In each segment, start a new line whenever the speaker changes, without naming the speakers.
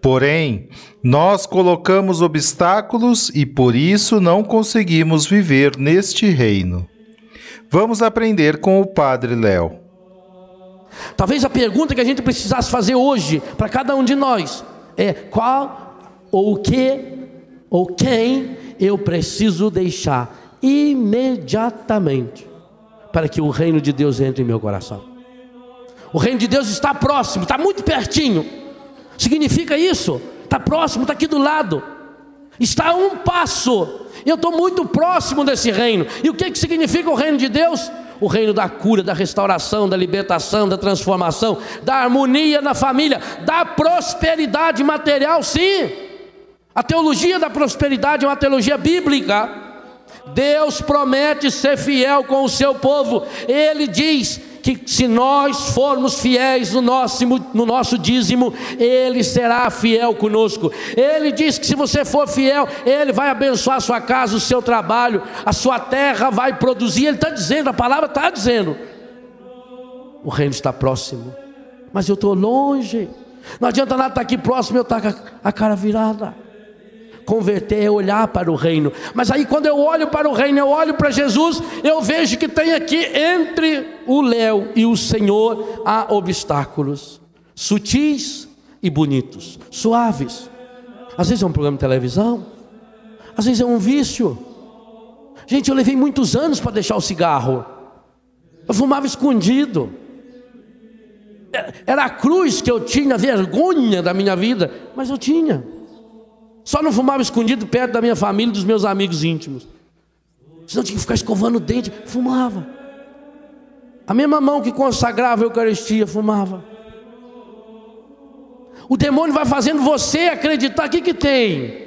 Porém, nós colocamos obstáculos e por isso não conseguimos viver neste reino. Vamos aprender com o Padre Léo.
Talvez a pergunta que a gente precisasse fazer hoje para cada um de nós é qual ou o que ou quem eu preciso deixar imediatamente para que o reino de Deus entre em meu coração. O reino de Deus está próximo, está muito pertinho. Significa isso? Está próximo, está aqui do lado. Está a um passo. Eu estou muito próximo desse reino. E o que, que significa o reino de Deus? O reino da cura, da restauração, da libertação, da transformação, da harmonia na família, da prosperidade material, sim. A teologia da prosperidade é uma teologia bíblica. Deus promete ser fiel com o seu povo. Ele diz: que se nós formos fiéis no nosso, no nosso dízimo, Ele será fiel conosco. Ele diz que se você for fiel, Ele vai abençoar a sua casa, o seu trabalho, a sua terra vai produzir. Ele está dizendo, a palavra está dizendo. O reino está próximo, mas eu estou longe. Não adianta nada estar aqui próximo e eu estar com a cara virada converter é olhar para o reino. Mas aí quando eu olho para o reino, eu olho para Jesus, eu vejo que tem aqui entre o Léo e o Senhor há obstáculos sutis e bonitos, suaves. Às vezes é um programa de televisão, às vezes é um vício. Gente, eu levei muitos anos para deixar o cigarro. Eu fumava escondido. Era a cruz que eu tinha, vergonha da minha vida, mas eu tinha. Só não fumava escondido perto da minha família e dos meus amigos íntimos. Senão tinha que ficar escovando o dente. Fumava. A mesma mão que consagrava a Eucaristia fumava. O demônio vai fazendo você acreditar. O que, que tem?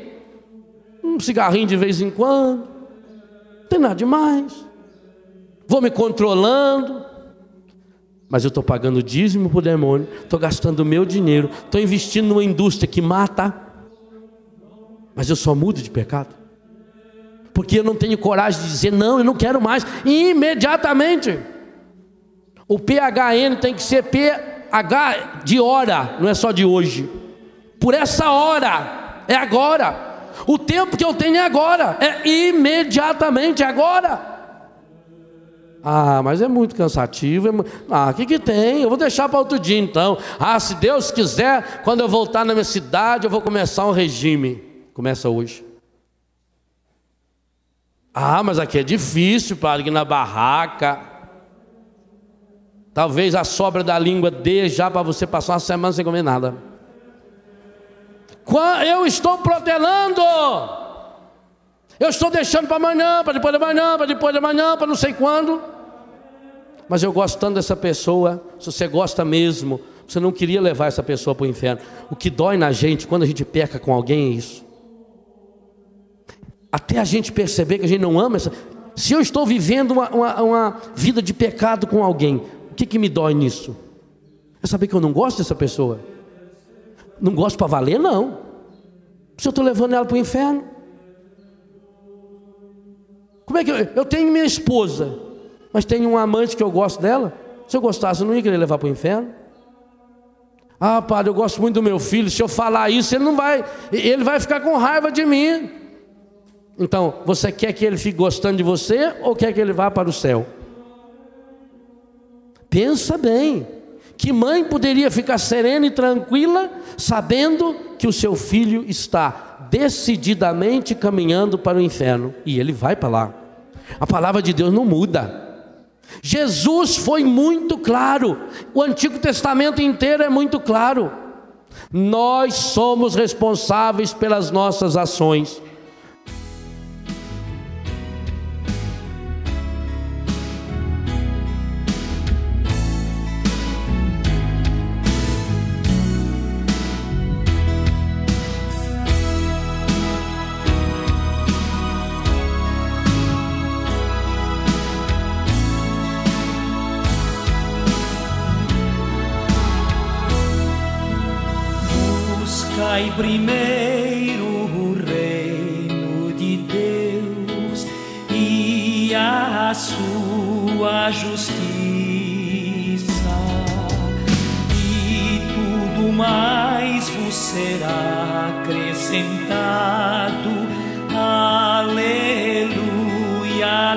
Um cigarrinho de vez em quando. Não tem nada demais. Vou me controlando. Mas eu estou pagando dízimo para o demônio. Estou gastando o meu dinheiro. Estou investindo numa indústria que mata mas eu só mudo de pecado. Porque eu não tenho coragem de dizer, não, eu não quero mais, imediatamente. O PHN tem que ser PH de hora, não é só de hoje. Por essa hora, é agora. O tempo que eu tenho é agora, é imediatamente, é agora. Ah, mas é muito cansativo. É... Ah, o que, que tem? Eu vou deixar para outro dia então. Ah, se Deus quiser, quando eu voltar na minha cidade, eu vou começar um regime. Começa hoje. Ah, mas aqui é difícil, padre, na barraca. Talvez a sobra da língua dê já para você passar uma semana sem comer nada. Eu estou protelando. Eu estou deixando para amanhã, para depois de amanhã, para depois de amanhã, para não sei quando. Mas eu gosto tanto dessa pessoa. Se você gosta mesmo, você não queria levar essa pessoa para o inferno. O que dói na gente quando a gente peca com alguém é isso até a gente perceber que a gente não ama essa. Se eu estou vivendo uma, uma, uma vida de pecado com alguém, o que, que me dói nisso? É saber que eu não gosto dessa pessoa. Não gosto para valer, não. Se eu estou levando ela para o inferno. Como é que eu, eu tenho minha esposa, mas tenho um amante que eu gosto dela? Se eu gostasse, eu não ia querer levar para o inferno. Ah, padre, eu gosto muito do meu filho. Se eu falar isso, ele não vai, ele vai ficar com raiva de mim. Então, você quer que ele fique gostando de você ou quer que ele vá para o céu? Pensa bem. Que mãe poderia ficar serena e tranquila sabendo que o seu filho está decididamente caminhando para o inferno e ele vai para lá? A palavra de Deus não muda. Jesus foi muito claro, o Antigo Testamento inteiro é muito claro. Nós somos responsáveis pelas nossas ações.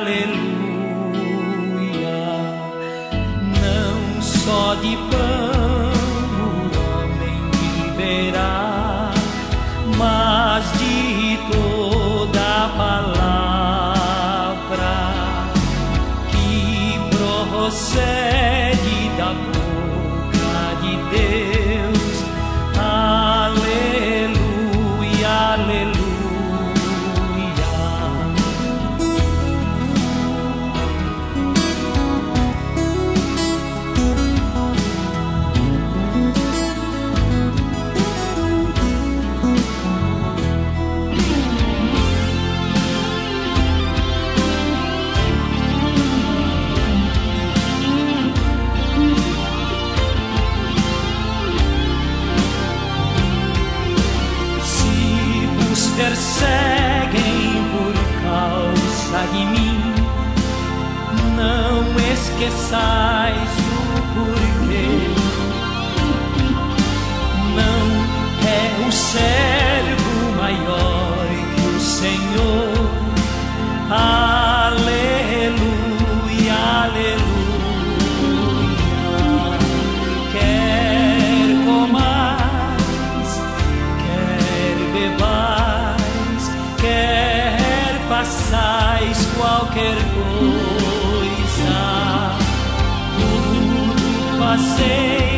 Aleluia. Não só de pão servo maior que o Senhor. Aleluia, aleluia. Quer comais, quer bebais, quer façais qualquer coisa, tudo fazei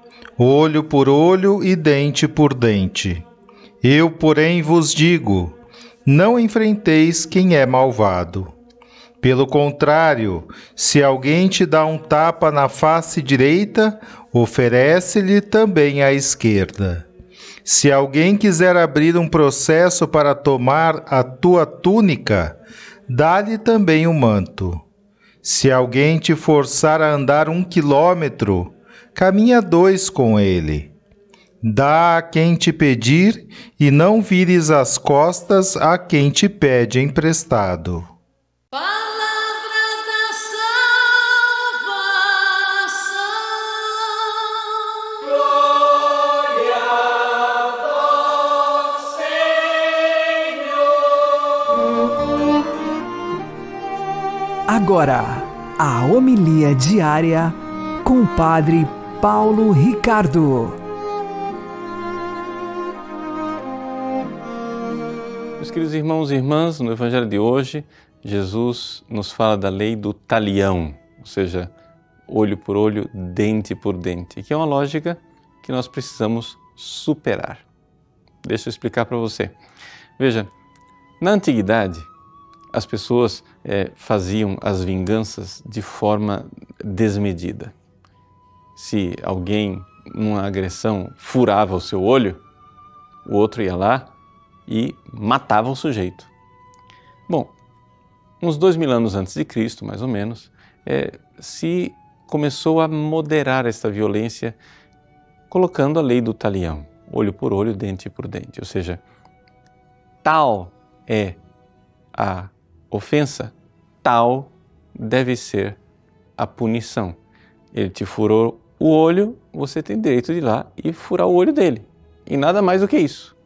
olho por olho e dente por dente. Eu, porém, vos digo: não enfrenteis quem é malvado. Pelo contrário, se alguém te dá um tapa na face direita, oferece-lhe também a esquerda. Se alguém quiser abrir um processo para tomar a tua túnica, dá-lhe também o manto. Se alguém te forçar a andar um quilômetro, caminha dois com ele. Dá a quem te pedir e não vires as costas a quem te pede emprestado.
Palavra da salvação.
agora a homilia diária com o Padre Paulo Ricardo.
Meus queridos irmãos e irmãs, no Evangelho de hoje, Jesus nos fala da lei do talião, ou seja, olho por olho, dente por dente, que é uma lógica que nós precisamos superar. Deixa eu explicar para você. Veja, na antiguidade, as pessoas é, faziam as vinganças de forma desmedida. Se alguém, numa agressão, furava o seu olho, o outro ia lá e matava o sujeito. Bom, uns dois mil anos antes de Cristo, mais ou menos, é, se começou a moderar esta violência, colocando a lei do talião, olho por olho, dente por dente. Ou seja, tal é a ofensa, tal deve ser a punição. Ele te furou o olho, você tem direito de ir lá e furar o olho dele. E nada mais do que isso.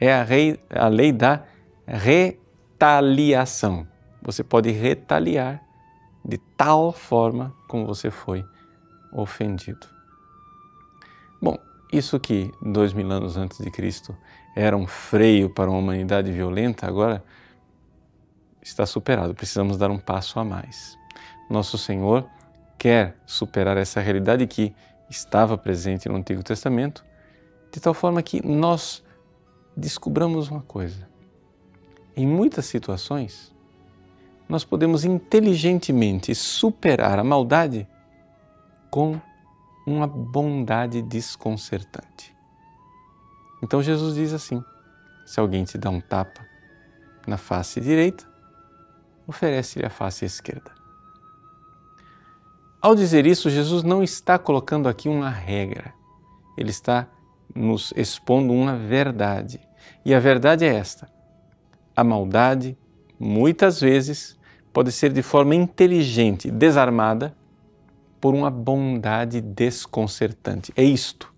É a, rei, a lei da retaliação. Você pode retaliar de tal forma como você foi ofendido. Bom, isso que dois mil anos antes de Cristo era um freio para uma humanidade violenta, agora está superado. Precisamos dar um passo a mais. Nosso Senhor quer superar essa realidade que estava presente no Antigo Testamento, de tal forma que nós descobramos uma coisa. Em muitas situações, nós podemos inteligentemente superar a maldade com uma bondade desconcertante. Então Jesus diz assim: se alguém te dá um tapa na face direita, oferece-lhe a face esquerda. Ao dizer isso, Jesus não está colocando aqui uma regra, ele está nos expondo uma verdade. E a verdade é esta: a maldade, muitas vezes, pode ser de forma inteligente desarmada por uma bondade desconcertante. É isto.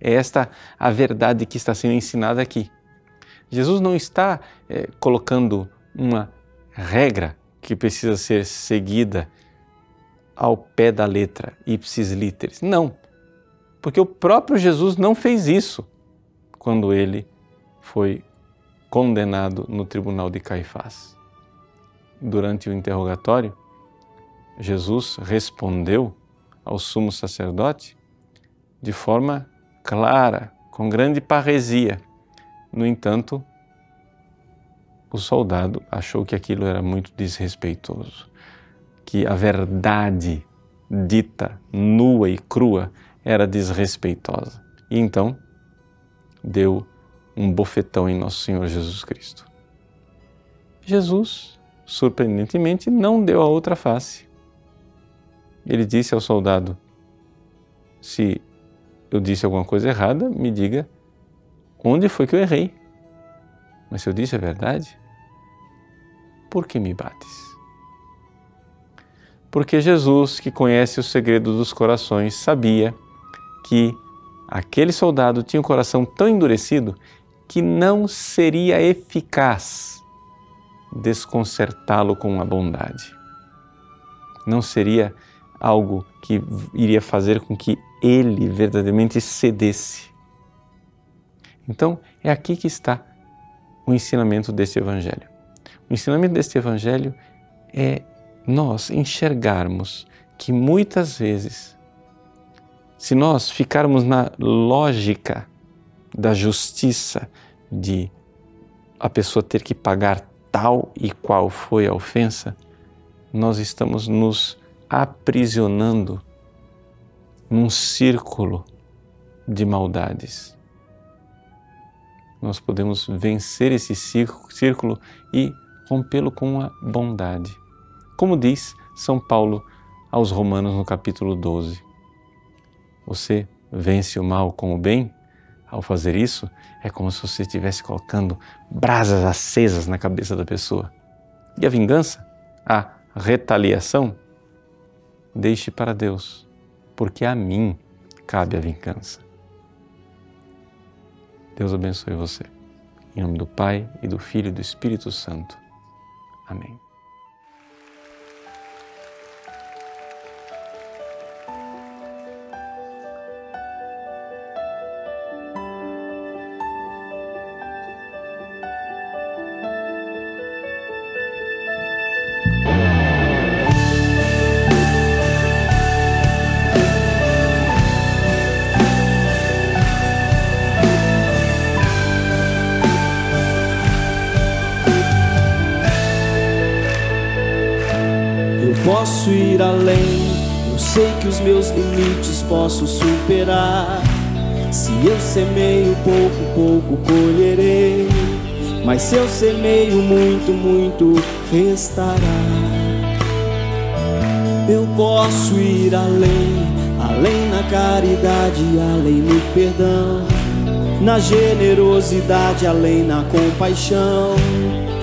É esta a verdade que está sendo ensinada aqui. Jesus não está é, colocando uma regra que precisa ser seguida ao pé da letra, ipsis literis. Não, porque o próprio Jesus não fez isso quando ele foi condenado no tribunal de Caifás. Durante o interrogatório, Jesus respondeu ao sumo sacerdote de forma clara, com grande parresia. No entanto, o soldado achou que aquilo era muito desrespeitoso, que a verdade dita nua e crua era desrespeitosa. E então deu um bofetão em nosso Senhor Jesus Cristo. Jesus, surpreendentemente, não deu a outra face. Ele disse ao soldado: Se eu disse alguma coisa errada, me diga onde foi que eu errei. Mas se eu disse a verdade, por que me bates? Porque Jesus, que conhece o segredo dos corações, sabia que aquele soldado tinha um coração tão endurecido que não seria eficaz desconcertá-lo com a bondade. Não seria algo que iria fazer com que ele verdadeiramente cedesse. Então, é aqui que está o ensinamento deste Evangelho. O ensinamento deste Evangelho é nós enxergarmos que muitas vezes, se nós ficarmos na lógica da justiça, de a pessoa ter que pagar tal e qual foi a ofensa, nós estamos nos aprisionando num círculo de maldades. Nós podemos vencer esse círculo e rompê-lo com a bondade. Como diz São Paulo aos Romanos no capítulo 12. Você vence o mal com o bem? Ao fazer isso, é como se você estivesse colocando brasas acesas na cabeça da pessoa. E a vingança? A retaliação? Deixe para Deus, porque a mim cabe a vingança. Deus abençoe você. Em nome do Pai e do Filho e do Espírito Santo. Amém.
Posso ir além. Eu sei que os meus limites posso superar. Se eu semeio pouco, pouco colherei. Mas se eu semeio muito, muito restará. Eu posso ir além, além na caridade, além no perdão, na generosidade, além na compaixão.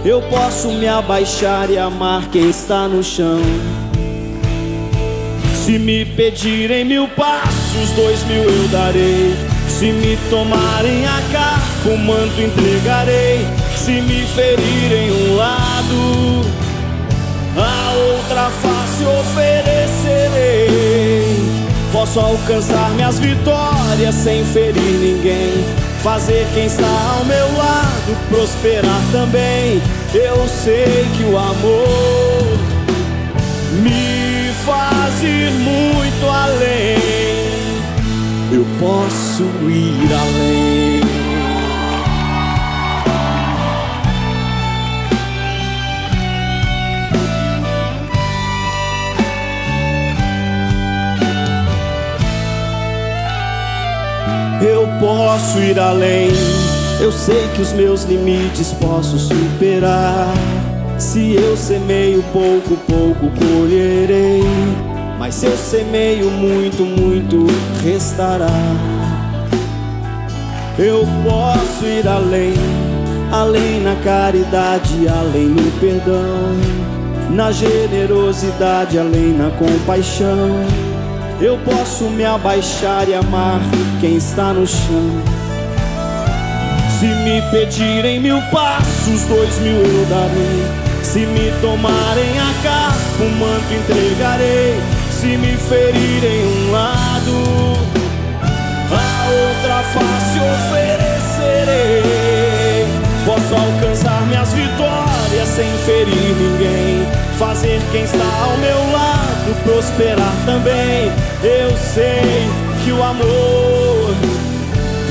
Eu posso me abaixar e amar quem está no chão. Se me pedirem mil passos, dois mil eu darei. Se me tomarem a carga, o manto entregarei. Se me ferirem um lado, a outra face oferecerei. Posso alcançar minhas vitórias sem ferir ninguém. Fazer quem está ao meu lado prosperar também. Eu sei que o amor faz ir muito além. Eu posso ir além. Eu posso ir além. Eu sei que os meus limites posso superar. Se eu semeio pouco, pouco colherei. Mas se eu semeio muito, muito restará. Eu posso ir além, além na caridade, além no perdão, na generosidade, além na compaixão. Eu posso me abaixar e amar quem está no chão. Se me pedirem mil passos, dois mil eu darei. Se me tomarem a capa, o manto entregarei. Se me ferirem um lado, a outra face oferecerei. Posso alcançar minhas vitórias sem ferir ninguém. Fazer quem está ao meu lado prosperar também. Eu sei que o amor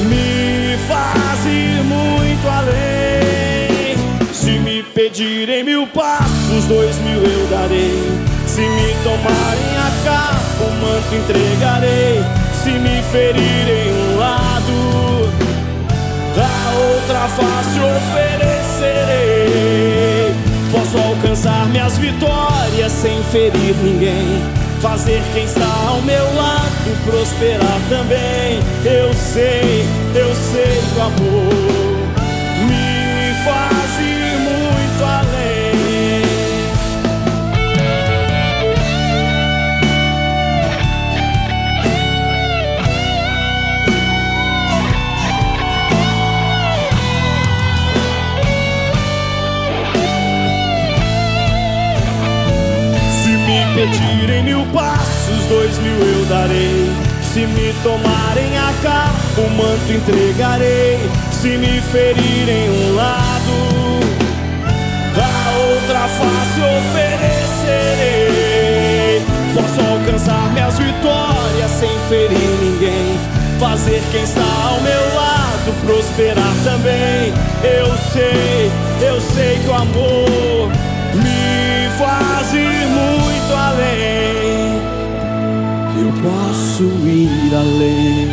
me faz ir muito além. Se me pedirem mil passos, dois mil eu darei. Se me tomarem a capa, o manto entregarei. Se me ferirem um lado, a outra face oferecerei. Posso alcançar minhas vitórias sem ferir ninguém. Fazer quem está ao meu lado prosperar também. Eu sei, eu sei que o amor me faz pedirem mil passos, dois mil eu darei. Se me tomarem a capa, o manto entregarei. Se me ferirem um lado, a outra face oferecerei. Posso alcançar minhas vitórias sem ferir ninguém. Fazer quem está ao meu lado prosperar também. Eu sei, além.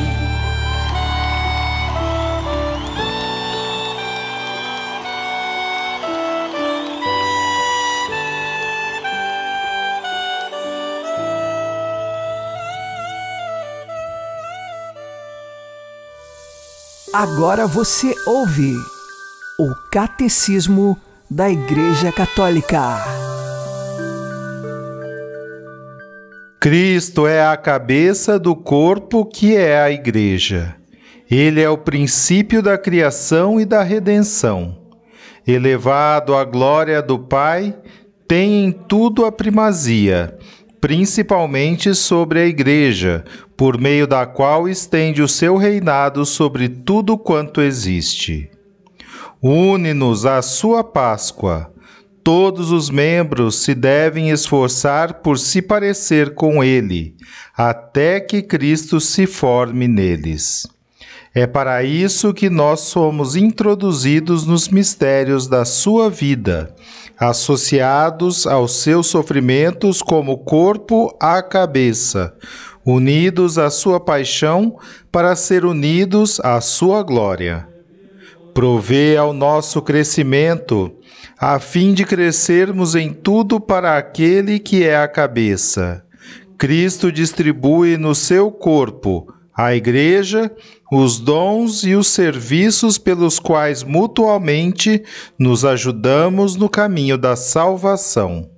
Agora você ouve o Catecismo da Igreja Católica.
Cristo é a cabeça do corpo que é a Igreja. Ele é o princípio da criação e da redenção. Elevado à glória do Pai, tem em tudo a primazia, principalmente sobre a Igreja, por meio da qual estende o seu reinado sobre tudo quanto existe. Une-nos à sua Páscoa todos os membros se devem esforçar por se parecer com ele, até que Cristo se forme neles. É para isso que nós somos introduzidos nos mistérios da sua vida, associados aos seus sofrimentos como corpo à cabeça, unidos à sua paixão para ser unidos à sua glória. Provê ao nosso crescimento a fim de crescermos em tudo para aquele que é a cabeça. Cristo distribui no seu corpo, a Igreja, os dons e os serviços pelos quais mutualmente nos ajudamos no caminho da salvação.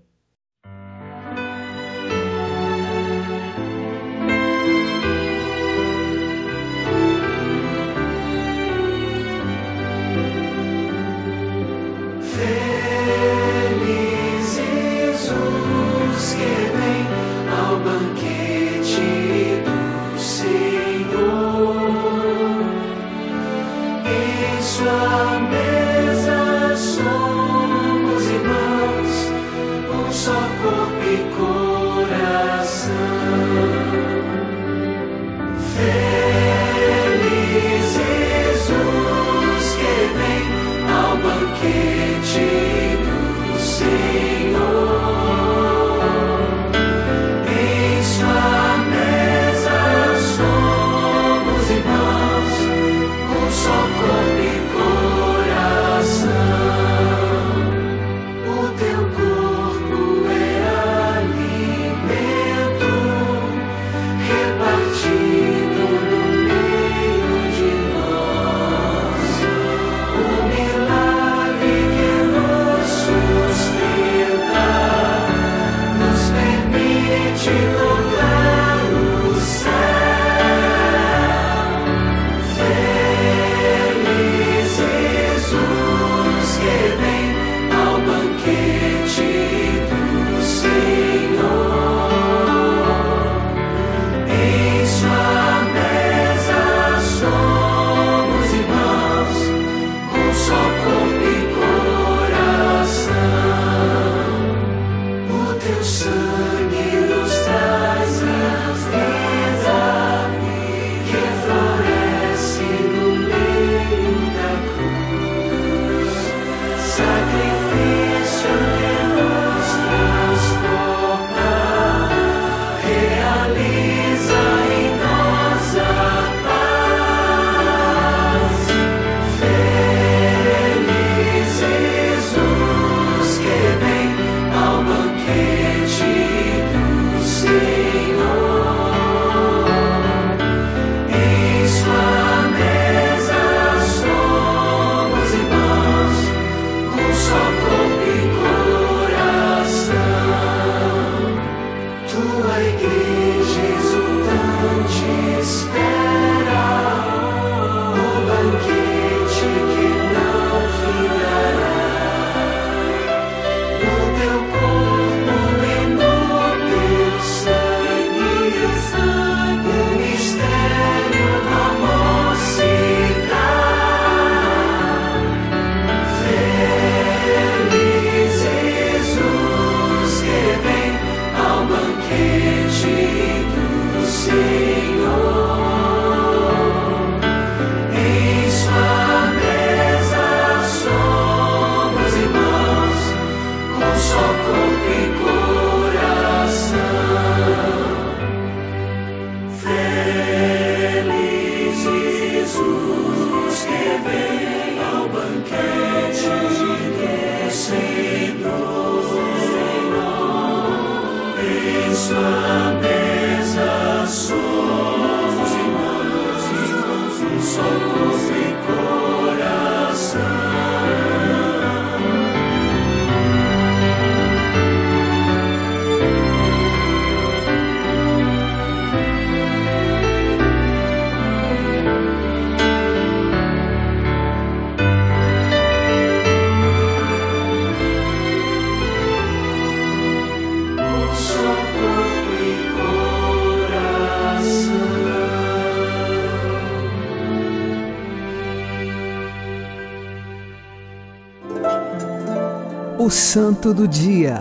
Santo do Dia,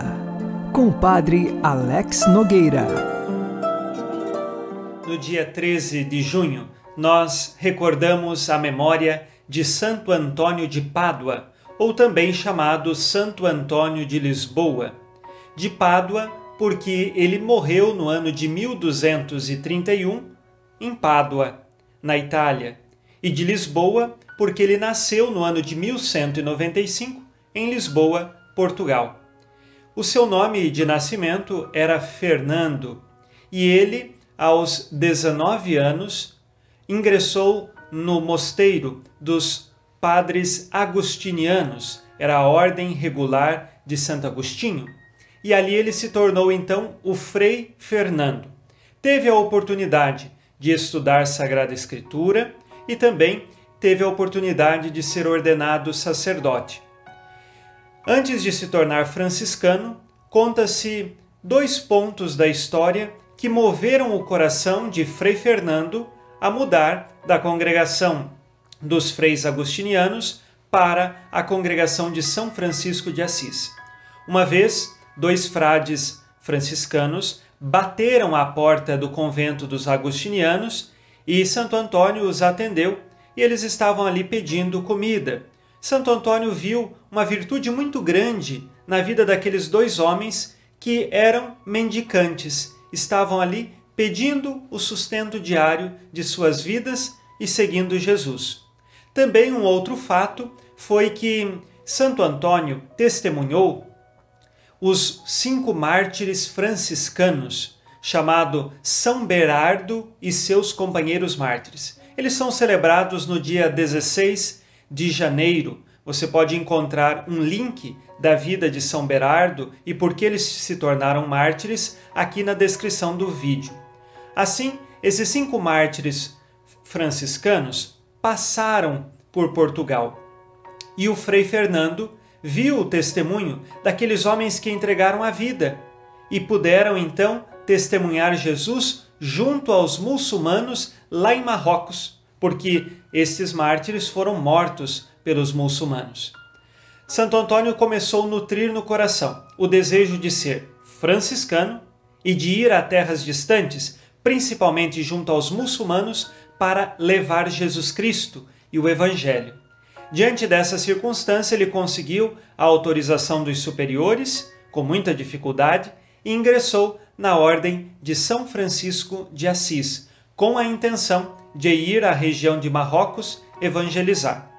com o Padre Alex Nogueira.
No dia 13 de junho, nós recordamos a memória de Santo Antônio de Pádua, ou também chamado Santo Antônio de Lisboa. De Pádua, porque ele morreu no ano de 1231 em Pádua, na Itália, e de Lisboa, porque ele nasceu no ano de 1195 em Lisboa, Portugal. O seu nome de nascimento era Fernando e ele, aos 19 anos, ingressou no mosteiro dos padres agustinianos, era a ordem regular de Santo Agostinho, e ali ele se tornou então o Frei Fernando. Teve a oportunidade de estudar Sagrada Escritura e também teve a oportunidade de ser ordenado sacerdote. Antes de se tornar franciscano, conta-se dois pontos da história que moveram o coração de Frei Fernando a mudar da congregação dos freis agustinianos para a congregação de São Francisco de Assis. Uma vez, dois frades franciscanos bateram à porta do convento dos agustinianos e Santo Antônio os atendeu e eles estavam ali pedindo comida. Santo Antônio viu uma virtude muito grande na vida daqueles dois homens que eram mendicantes, estavam ali pedindo o sustento diário de suas vidas e seguindo Jesus. Também um outro fato foi que Santo Antônio testemunhou os cinco mártires franciscanos, chamado São Berardo e seus companheiros mártires. Eles são celebrados no dia 16 de janeiro. Você pode encontrar um link da vida de São Berardo e por que eles se tornaram mártires aqui na descrição do vídeo. Assim, esses cinco mártires franciscanos passaram por Portugal. E o Frei Fernando viu o testemunho daqueles homens que entregaram a vida e puderam então testemunhar Jesus junto aos muçulmanos lá em Marrocos, porque estes mártires foram mortos pelos muçulmanos. Santo Antônio começou a nutrir no coração o desejo de ser franciscano e de ir a terras distantes, principalmente junto aos muçulmanos, para levar Jesus Cristo e o Evangelho. Diante dessa circunstância, ele conseguiu a autorização dos superiores, com muita dificuldade, e ingressou na Ordem de São Francisco de Assis, com a intenção de ir à região de Marrocos evangelizar.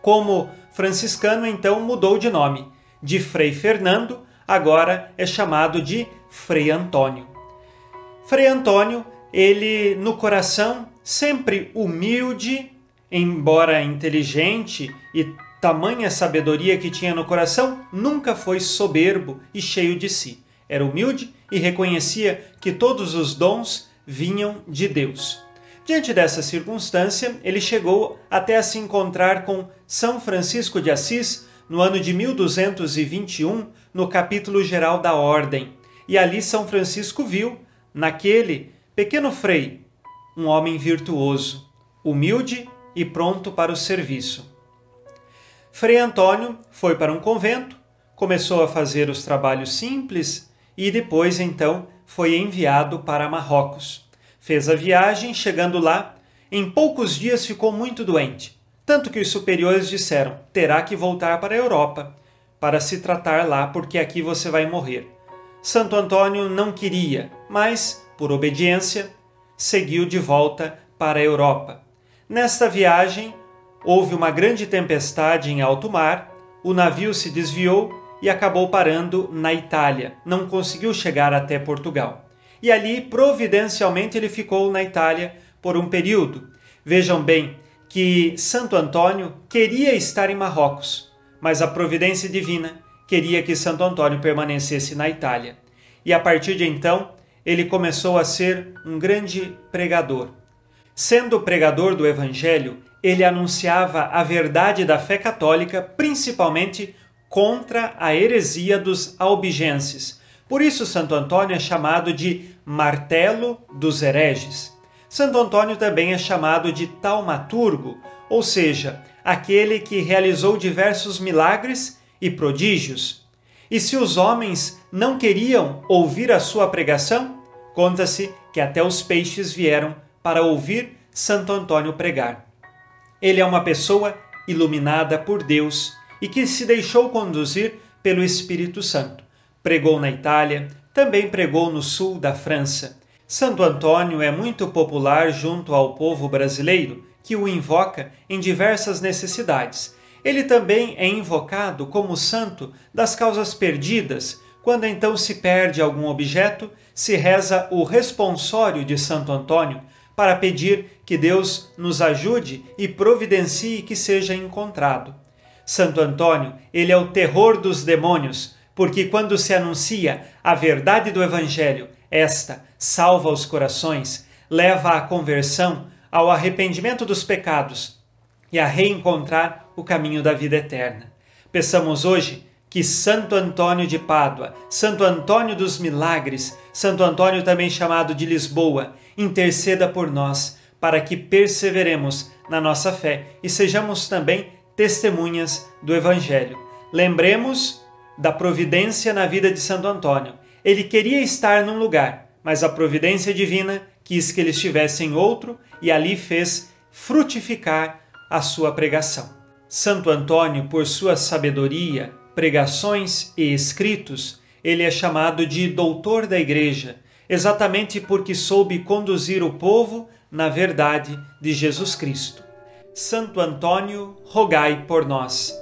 Como franciscano, então mudou de nome. De Frei Fernando, agora é chamado de Frei Antônio. Frei Antônio, ele no coração sempre humilde, embora inteligente e tamanha sabedoria que tinha no coração, nunca foi soberbo e cheio de si. Era humilde e reconhecia que todos os dons vinham de Deus. Diante dessa circunstância, ele chegou até a se encontrar com São Francisco de Assis no ano de 1221, no capítulo geral da Ordem. E ali São Francisco viu, naquele pequeno frei, um homem virtuoso, humilde e pronto para o serviço. Frei Antônio foi para um convento, começou a fazer os trabalhos simples e depois então foi enviado para Marrocos. Fez a viagem, chegando lá, em poucos dias ficou muito doente, tanto que os superiores disseram: terá que voltar para a Europa para se tratar lá, porque aqui você vai morrer. Santo Antônio não queria, mas, por obediência, seguiu de volta para a Europa. Nesta viagem, houve uma grande tempestade em alto mar, o navio se desviou e acabou parando na Itália, não conseguiu chegar até Portugal e ali providencialmente ele ficou na Itália por um período. Vejam bem que Santo Antônio queria estar em Marrocos, mas a providência divina queria que Santo Antônio permanecesse na Itália. E a partir de então, ele começou a ser um grande pregador. Sendo pregador do Evangelho, ele anunciava a verdade da fé católica, principalmente contra a heresia dos albigenses. Por isso, Santo Antônio é chamado de martelo dos hereges. Santo Antônio também é chamado de taumaturgo, ou seja, aquele que realizou diversos milagres e prodígios. E se os homens não queriam ouvir a sua pregação, conta-se que até os peixes vieram para ouvir Santo Antônio pregar. Ele é uma pessoa iluminada por Deus e que se deixou conduzir pelo Espírito Santo. Pregou na Itália, também pregou no sul da França. Santo Antônio é muito popular junto ao povo brasileiro, que o invoca em diversas necessidades. Ele também é invocado como santo das causas perdidas, quando então se perde algum objeto, se reza o responsório de Santo Antônio para pedir que Deus nos ajude e providencie que seja encontrado. Santo Antônio, ele é o terror dos demônios, porque quando se anuncia a verdade do Evangelho, esta salva os corações, leva à conversão, ao arrependimento dos pecados e a reencontrar o caminho da vida eterna. Peçamos hoje que Santo Antônio de Pádua, Santo Antônio dos Milagres, Santo Antônio também chamado de Lisboa, interceda por nós, para que perseveremos na nossa fé e sejamos também testemunhas do Evangelho. Lembremos da providência na vida de Santo Antônio. Ele queria estar num lugar, mas a providência divina quis que ele estivesse em outro e ali fez frutificar a sua pregação. Santo Antônio, por sua sabedoria, pregações e escritos, ele é chamado de doutor da Igreja, exatamente porque soube conduzir o povo na verdade de Jesus Cristo. Santo Antônio, rogai por nós.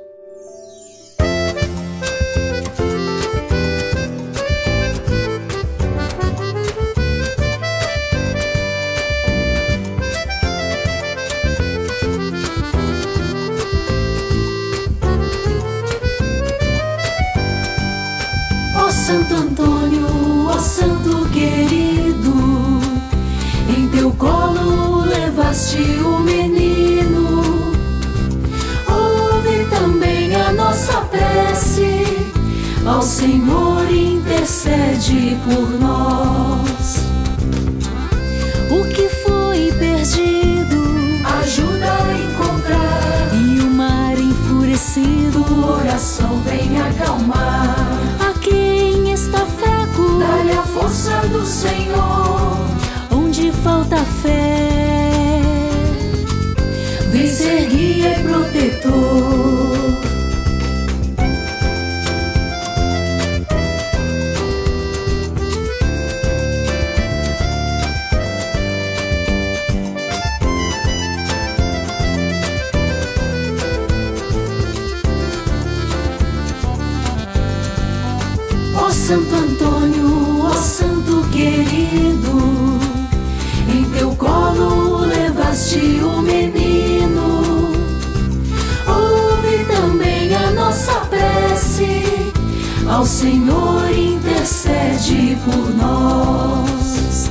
O menino. Ouve também a nossa prece, ao Senhor intercede por nós. O que foi perdido, ajuda a encontrar. E o mar enfurecido, oração vem acalmar. A quem está fraco, dá-lhe a força do Senhor. Onde falta fé, Santo Antônio, ó Santo querido, em teu colo levaste o menino. Ouve também a nossa prece, ao Senhor intercede por nós.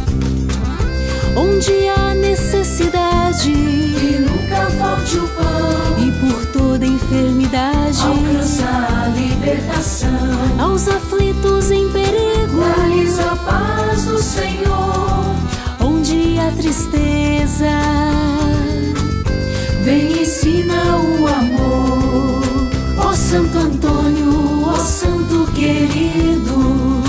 Onde há necessidade, que nunca falte o pão, e por toda enfermidade, alcança a libertação. Aos aflitos em perigo, dá-lhes a paz do Senhor. Onde há tristeza, vem ensina o amor. Ó Santo Antônio, ó Santo querido,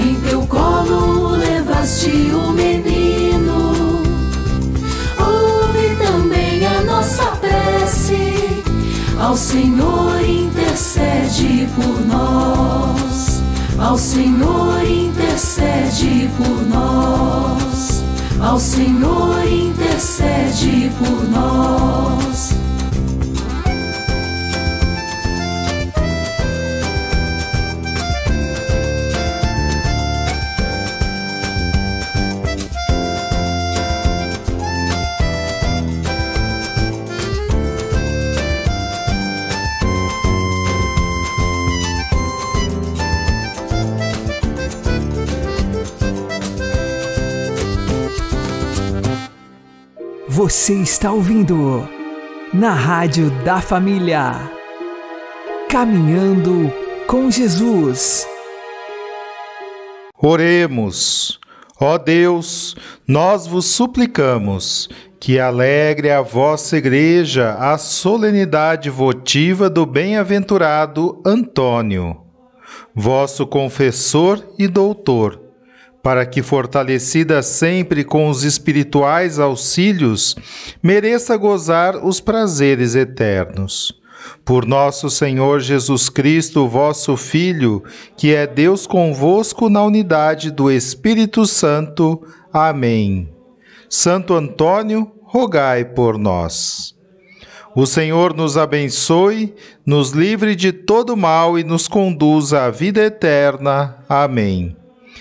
em teu colo levaste o menino. Ouve também a nossa prece, ao Senhor intercede por nós. Ao Senhor intercede por nós. Ao Senhor intercede
Você está ouvindo na Rádio da Família. Caminhando com Jesus.
Oremos. Ó Deus, nós vos suplicamos que alegre a vossa Igreja a solenidade votiva do bem-aventurado Antônio. vosso confessor e doutor, para que, fortalecida sempre com os espirituais auxílios, mereça gozar os prazeres eternos. Por nosso Senhor Jesus Cristo, vosso Filho, que é Deus convosco na unidade do Espírito Santo. Amém. Santo Antônio, rogai por nós. O Senhor nos abençoe, nos livre de todo mal e nos conduza à vida eterna. Amém.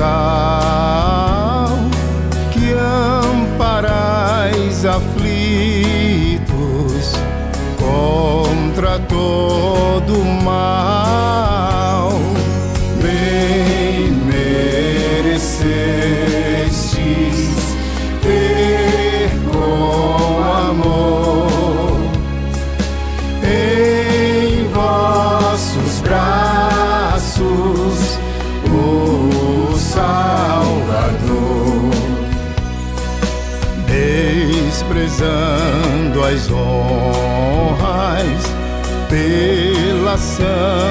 Universal, sun.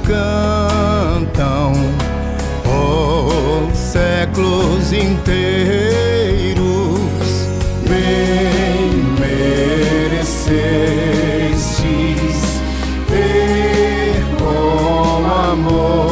cantam oh séculos inteiros. Bem merecestes ter bom amor.